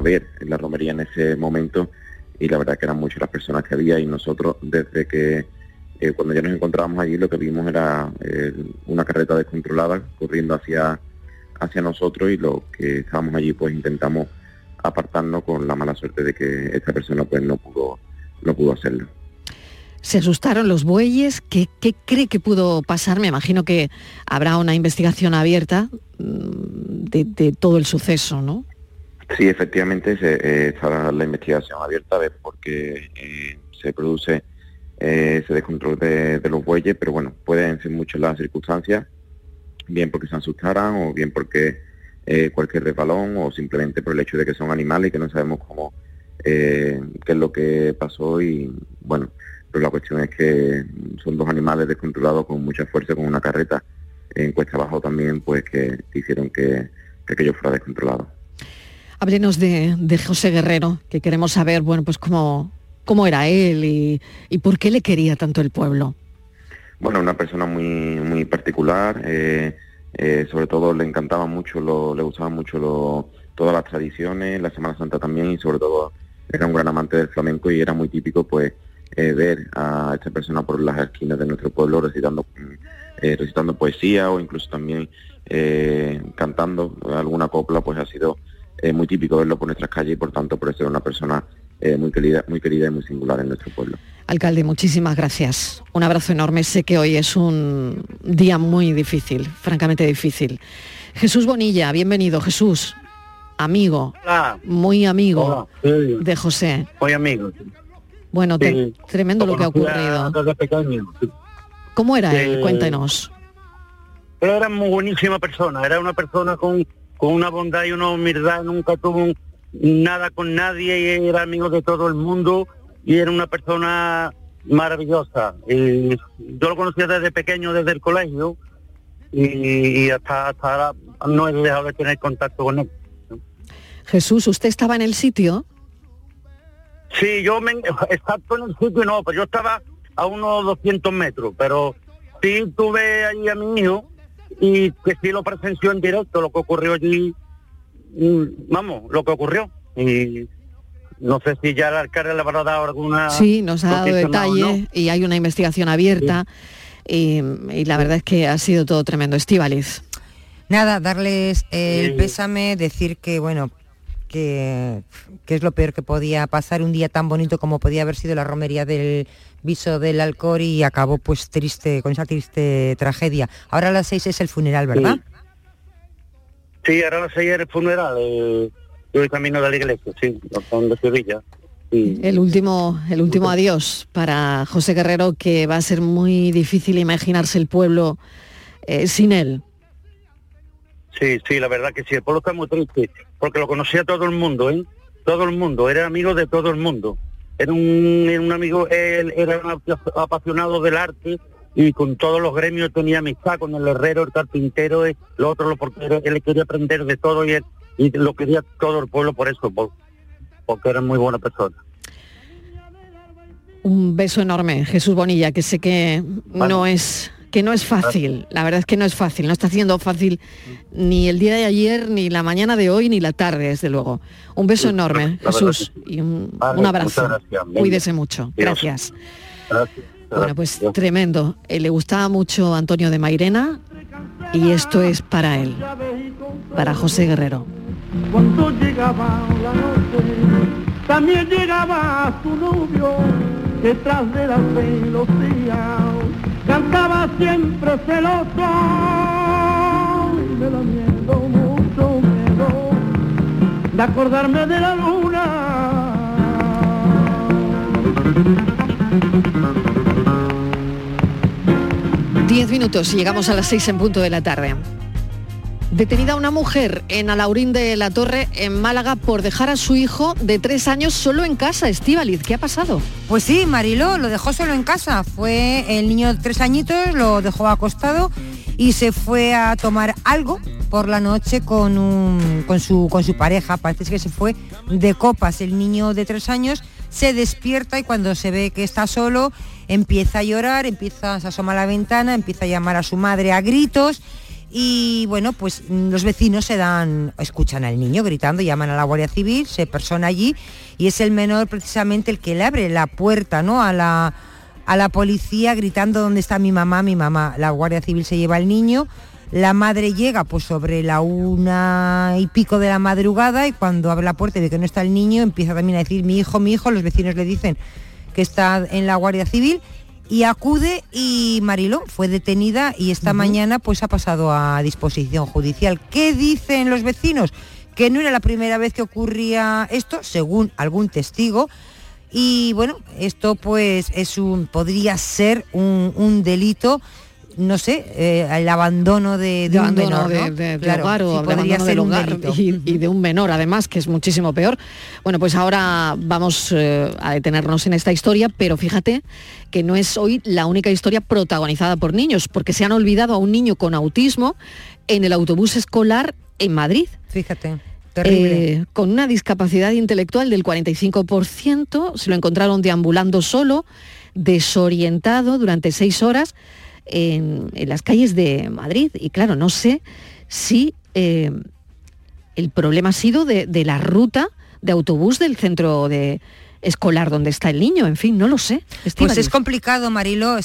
ver en la romería en ese momento y la verdad que eran muchas las personas que había y nosotros desde que eh, cuando ya nos encontrábamos allí lo que vimos era eh, una carreta descontrolada corriendo hacia hacia nosotros y lo que estábamos allí pues intentamos apartarnos con la mala suerte de que esta persona pues no pudo no pudo hacerlo. Se asustaron los bueyes. ¿Qué, ¿Qué, cree que pudo pasar? Me imagino que habrá una investigación abierta mm, de, todo el suceso, ¿no? Sí, efectivamente se, eh, la investigación abierta ver por qué eh, se produce eh, ese descontrol de, los bueyes, pero bueno, pueden ser muchas las circunstancias, bien porque se asustaran o bien porque cualquier resbalón o simplemente por el hecho de que son animales y que no sabemos cómo, qué es lo que pasó y bueno, pero la cuestión es que son dos animales descontrolados con mucha fuerza, con una carreta en cuesta abajo también, pues que hicieron que, aquello fuera descontrolado. Háblenos de, José Guerrero, que queremos saber, bueno, pues cómo, cómo era él y, por qué le quería tanto el pueblo. Bueno, una persona muy, muy particular, eh, eh, sobre todo le encantaba mucho, lo, le gustaban mucho lo, todas las tradiciones, la Semana Santa también y sobre todo era un gran amante del flamenco y era muy típico pues eh, ver a esta persona por las esquinas de nuestro pueblo recitando, eh, recitando poesía o incluso también eh, cantando alguna copla, pues ha sido muy típico verlo por nuestras calles y por tanto por ser una persona muy querida, muy querida y muy singular en nuestro pueblo. Alcalde, muchísimas gracias. Un abrazo enorme. Sé que hoy es un día muy difícil, francamente difícil. Jesús Bonilla, bienvenido, Jesús. Amigo, muy amigo de José. Muy amigo. Bueno, tremendo lo que ha ocurrido. ¿Cómo era él? Cuéntenos. era muy buenísima persona, era una persona con, con una bondad y una humildad, nunca tuvo nada con nadie y era amigo de todo el mundo y era una persona maravillosa. Y yo lo conocía desde pequeño, desde el colegio, y, hasta, hasta ahora no he dejado de tener contacto con él. Jesús, ¿usted estaba en el sitio? Sí, yo me exacto en el sitio no, pues yo estaba a unos 200 metros, pero sí tuve ahí a mi hijo y que sí lo presenció en directo, lo que ocurrió allí, mm, vamos, lo que ocurrió. Y no sé si ya el alcalde le habrá dado alguna... Sí, nos ha dado detalle y hay una investigación abierta y, la verdad es que ha sido todo tremendo. Estivaliz. Nada, darles el pésame, decir que, bueno, que, que, es lo peor que podía pasar un día tan bonito como podía haber sido la romería del viso del Alcor y acabó pues triste, con esa triste tragedia. Ahora a las seis es el funeral, ¿verdad? Sí, ahora a las seis es el funeral. Eh, yo camino de la iglesia, sí, de Sevilla. El último, el último adiós para José Guerrero, que va a ser muy difícil imaginarse el pueblo eh, sin él. Sí, sí, la verdad que sí, el pueblo está muy triste, porque lo conocía todo el mundo, ¿eh? Todo el mundo, era amigo de todo el mundo. Era un, un amigo, él era un apasionado del arte y con todos los gremios tenía amistad, con el herrero, el carpintero, el otro, lo portero, él quería aprender de todo y, él, y lo quería todo el pueblo por eso, porque era muy buena persona. Un beso enorme, Jesús Bonilla, que sé que no es que no es fácil, la verdad es que no es fácil, no está haciendo fácil ni el día de ayer, ni la mañana de hoy, ni la tarde, desde luego. Un beso enorme, Jesús, y un, abrazo. Cuídese mucho. Gracias. Bueno, pues tremendo. Eh, le gustaba mucho Antonio de Mairena y esto es para él, para José Guerrero. Cuando llegaba la noche, también llegaba su novio detrás de la celosía cantaba siempre celoso y me da miedo, mucho miedo de acordarme de la luna. Diez minutos y llegamos a las seis en punto de la tarde. Detenida una mujer en Alaurín de la Torre, en Málaga, por dejar a su hijo de tres años solo en casa. Estíbaliz, ¿qué ha pasado? Pues sí, Mariló, lo dejó solo en casa. Fue el niño de tres añitos, lo dejó acostado y se fue a tomar algo por la noche con, su, pareja. Parece que se fue de copas. El niño de tres años se despierta y cuando se ve que está solo empieza a llorar, empieza a asomar a la ventana, empieza a llamar a su madre a gritos y bueno, pues los vecinos se dan, escuchan al niño gritando, llaman a la Guardia Civil, se persona allí y es el menor precisamente el que le abre la puerta ¿no? a, la, a la policía gritando dónde está mi mamá, mi mamá. La Guardia Civil se lleva al niño, la madre llega pues sobre la una y pico de la madrugada y cuando abre la puerta y ve que no está el niño empieza también a decir mi hijo, mi hijo, los vecinos le dicen que está en la Guardia Civil y acude y Mariló fue detenida y esta mañana pues ha pasado a disposición judicial. ¿Qué dicen los vecinos? Que no era la primera vez que ocurría esto, según algún testigo. Y bueno, esto pues es un, podría ser un, un delito no sé, eh, el abandono de, un menor, de, hogar o abandono del hogar y, de un menor además, que es muchísimo peor. Bueno, pues ahora vamos eh, a detenernos en esta historia, pero fíjate que no es hoy la única historia protagonizada por niños, porque se han olvidado a un niño con autismo en el autobús escolar en Madrid. Fíjate. Terrible. Eh, con una discapacidad intelectual del 45%, se lo encontraron deambulando solo, desorientado durante seis horas en, las calles de Madrid. Y claro, no sé si eh, el problema ha sido de, de la ruta de autobús del centro de, escolar donde está el niño, en fin, no lo sé. Pues es complicado, Marilo.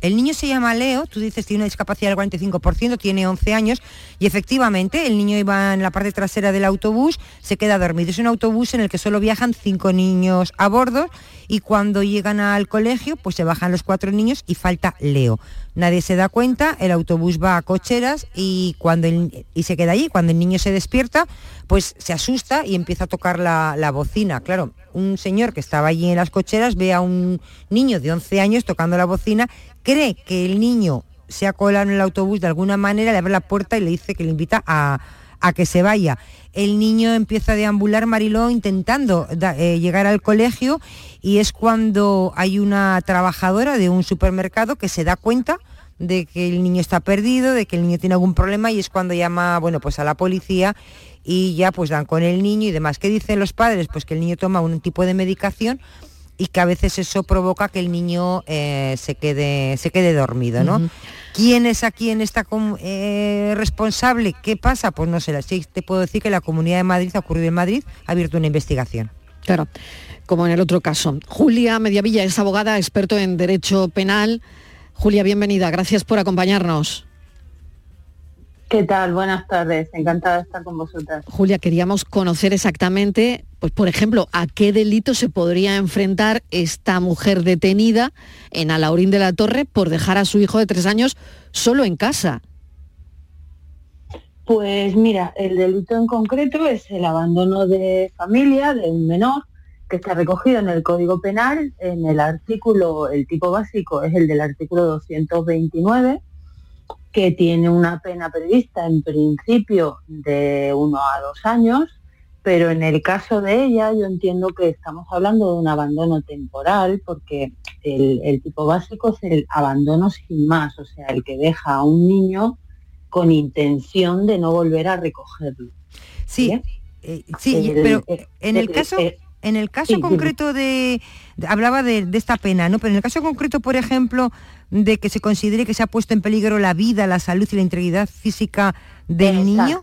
el niño se llama Leo, tú dices tiene una discapacidad del 45%, tiene 11 años y efectivamente el niño iba en la parte trasera del autobús, se queda dormido. Es un autobús en el que solo viajan cinco niños a bordo y cuando llegan al colegio pues se bajan los cuatro niños y falta Leo. Nadie se da cuenta, el autobús va a cocheras y, cuando y se queda allí. Cuando el niño se despierta, pues se asusta y empieza a tocar la, la bocina. Claro, un señor que estaba allí en las cocheras ve a un niño de 11 años tocando la bocina, cree que el niño se ha colado en el autobús de alguna manera, le abre la puerta y le dice que le invita a, a que se vaya. El niño empieza a deambular Mariló intentando eh, llegar al colegio y es cuando hay una trabajadora de un supermercado que se da cuenta de que el niño está perdido, de que el niño tiene algún problema y es cuando llama, bueno, pues a la policía y ya pues dan con el niño y demás. ¿Qué dicen los padres? Pues que el niño toma un tipo de medicación y que a veces eso provoca que el niño eh, se, quede, se quede dormido, ¿no? ¿Quién es aquí en esta eh, responsable? ¿Qué pasa? Pues no sé, sí te puedo decir que la Comunidad de Madrid, ha ocurrido en Madrid, ha abierto una investigación. Claro, como en el otro caso. Julia Mediavilla es abogada, experto en Derecho Penal. Julia, bienvenida, gracias por acompañarnos. ¿Qué tal? Buenas tardes, encantada de estar con vosotras. Julia, queríamos conocer exactamente, pues por ejemplo, a qué delito se podría enfrentar esta mujer detenida en Alaurín de la Torre por dejar a su hijo de tres años solo en casa. Pues mira, el delito en concreto es el abandono de familia de un menor que está recogido en el Código Penal, en el artículo, el tipo básico es el del artículo 229 que tiene una pena prevista en principio de uno a dos años, pero en el caso de ella yo entiendo que estamos hablando de un abandono temporal porque el, tipo básico es el abandono sin más, o sea, el que deja a un niño con intención de no volver a recogerlo. Sí, eh, sí, pero en el caso... En el caso concreto de, hablaba de, esta pena, ¿no? Pero en el caso concreto, por ejemplo, de que se considere que se ha puesto en peligro la vida, la salud y la integridad física del niño.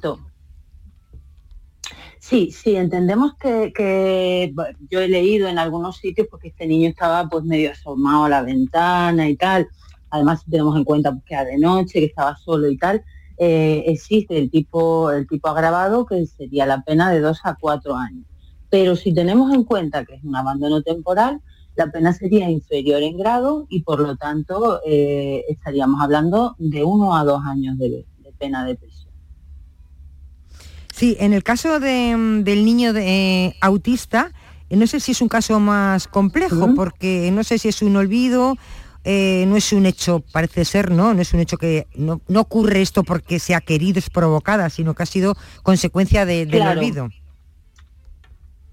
Sí, sí, entendemos que, yo he leído en algunos sitios porque este niño estaba pues medio asomado a la ventana y tal. Además tenemos en cuenta pues, que era de noche, que estaba solo y tal. Eh, existe el tipo, el tipo agravado que sería la pena de dos a cuatro años. Pero si tenemos en cuenta que es un abandono temporal, la pena sería inferior en grado y por lo tanto eh, estaríamos hablando de uno a dos años de, pena de prisión. Sí, en el caso del niño de, eh, autista, no sé si es un caso más complejo, porque no sé si es un olvido, eh, no es un hecho, parece ser, ¿no? No es un hecho que no, ocurre esto porque se ha querido, es provocada, sino que ha sido consecuencia del olvido.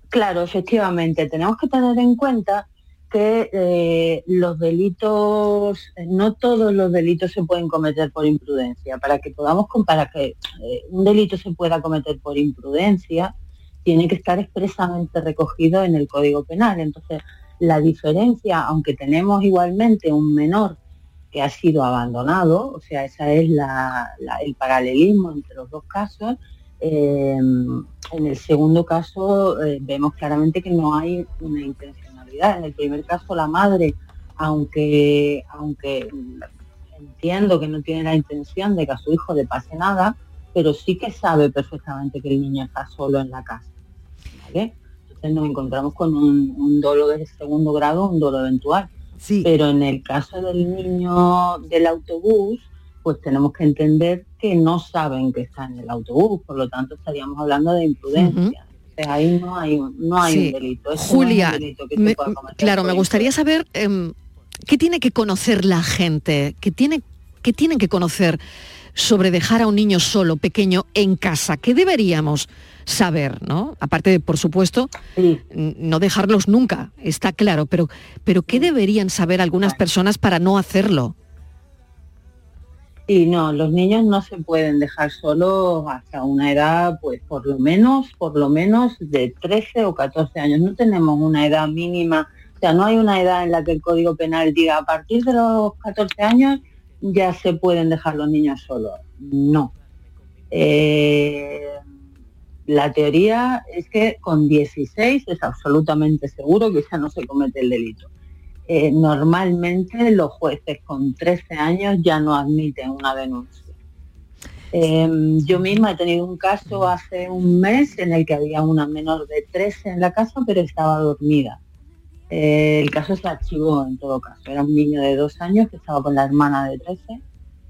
Claro, efectivamente. Tenemos que tener en cuenta que eh, los delitos, no todos los delitos se pueden cometer por imprudencia. Para que podamos comparar que eh, un delito se pueda cometer por imprudencia, tiene que estar expresamente recogido en el Código Penal. Entonces, la diferencia, aunque tenemos igualmente un menor que ha sido abandonado, o sea, esa es el paralelismo entre los dos casos, eh, en el segundo caso eh, vemos claramente que no hay una En el primer caso la madre, aunque, aunque entiendo que no tiene la intención de que a su hijo le pase nada, pero sí que sabe perfectamente que el niño está solo en la casa. Entonces nos encontramos con un, dolo de segundo grado, un dolo eventual. Sí. Pero en el caso del niño del autobús, pues tenemos que entender que no saben que está en el autobús, por lo tanto estaríamos hablando de imprudencia. Ahí no hay, no hay un delito. Julia, claro, me gustaría saber em, qué tiene que conocer la gente, qué, tiene, qué tienen que conocer sobre dejar a un niño solo, pequeño, en casa. ¿Qué deberíamos saber, no? Aparte de, por supuesto, no dejarlos nunca, está claro, pero, pero ¿qué deberían saber algunas personas para no hacerlo? Y no, los niños no se pueden dejar solos hasta una edad, pues por lo menos, por lo menos de 13 o 14 años. No tenemos una edad mínima, o sea, no hay una edad en la que el Código Penal diga a partir de los 14 años ya se pueden dejar los niños solos. No. Eh, la teoría es que con 16 es absolutamente seguro que ya no se comete el delito. Eh, normalmente los jueces con 13 años ya no admiten una denuncia. Em, yo misma he tenido un caso hace un mes en el que había una menor de 13 en la casa, pero estaba dormida. Eh, el caso se archivó en todo caso. Era un niño de dos años que estaba con la hermana de 13,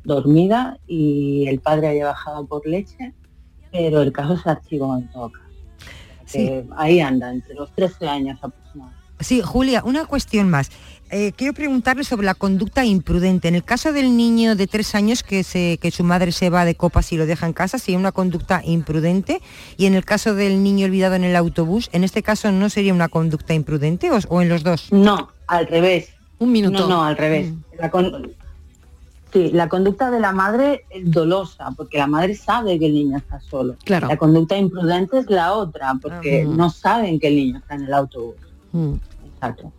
dormida, y el padre había bajado por leche, pero el caso se archivó en todo caso. ahí anda, entre los 13 años aproximadamente. Sí, Julia, una cuestión más. Eh, quiero preguntarle sobre la conducta imprudente. En el caso del niño de tres años que, se, que su madre se va de copas y lo deja en casa, sería una conducta imprudente. Y en el caso del niño olvidado en el autobús, en este caso no sería una conducta imprudente o, o en los dos. No, al revés. Un minuto. No, no, al revés. La con- Sí, la conducta de la madre es dolosa, porque la madre sabe que el niño está solo. Claro. La conducta imprudente es la otra, porque Ah. no saben que el niño está en el autobús. Mm. Exacto.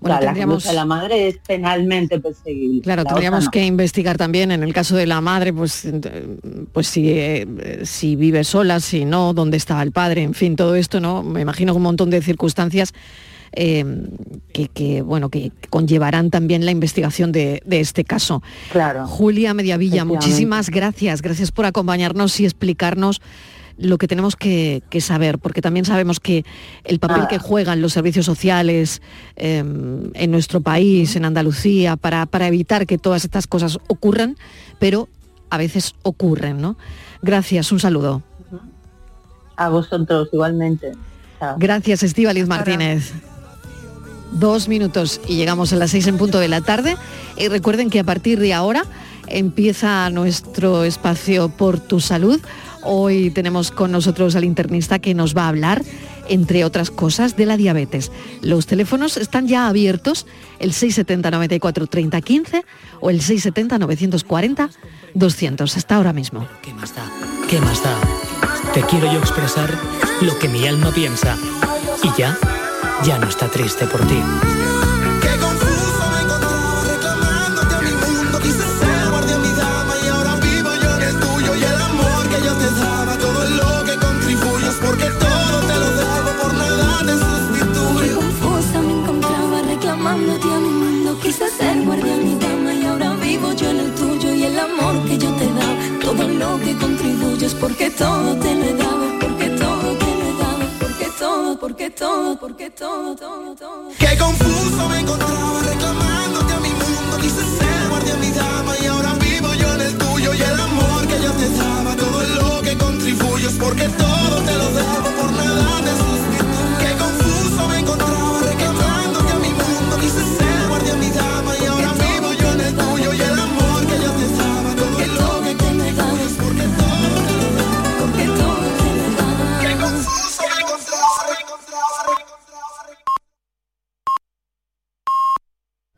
Bueno, O sea, tendríamos- La de la madre es penalmente perseguible. Claro, la tendríamos no. que investigar también en el caso de la madre, pues, pues si, eh, si vive sola, si no, dónde estaba el padre, en fin, todo esto, ¿no? Me imagino un montón de circunstancias eh, que, que, bueno, que conllevarán también la investigación de, de este caso. Claro. Julia Mediavilla, muchísimas gracias, gracias por acompañarnos y explicarnos lo que tenemos que, que saber, porque también sabemos que el papel Nada. que juegan los servicios sociales eh, en nuestro país, en Andalucía, para, para evitar que todas estas cosas ocurran, pero a veces ocurren, ¿no? Gracias, un saludo. A vosotros igualmente. Chao. Gracias, Estíbaliz Martínez. Dos minutos y llegamos a las seis en punto de la tarde. Y recuerden que a partir de ahora empieza nuestro espacio por tu salud. Hoy tenemos con nosotros al internista que nos va a hablar, entre otras cosas, de la diabetes. Los teléfonos están ya abiertos, el 670 94 30 15 o el 670 940 200. Hasta ahora mismo. ¿Qué más da? ¿Qué más da? Te quiero yo expresar lo que mi alma piensa. Y ya, ya no está triste por ti. porque todo te lo he dado, porque todo te lo he dado, porque todo, porque todo, porque todo, todo, todo. Qué confuso me encontraba reclamándote a mi mundo, quise ser guardia mi dama y ahora vivo yo en el tuyo y el amor que yo te daba, todo lo que contribuyo es porque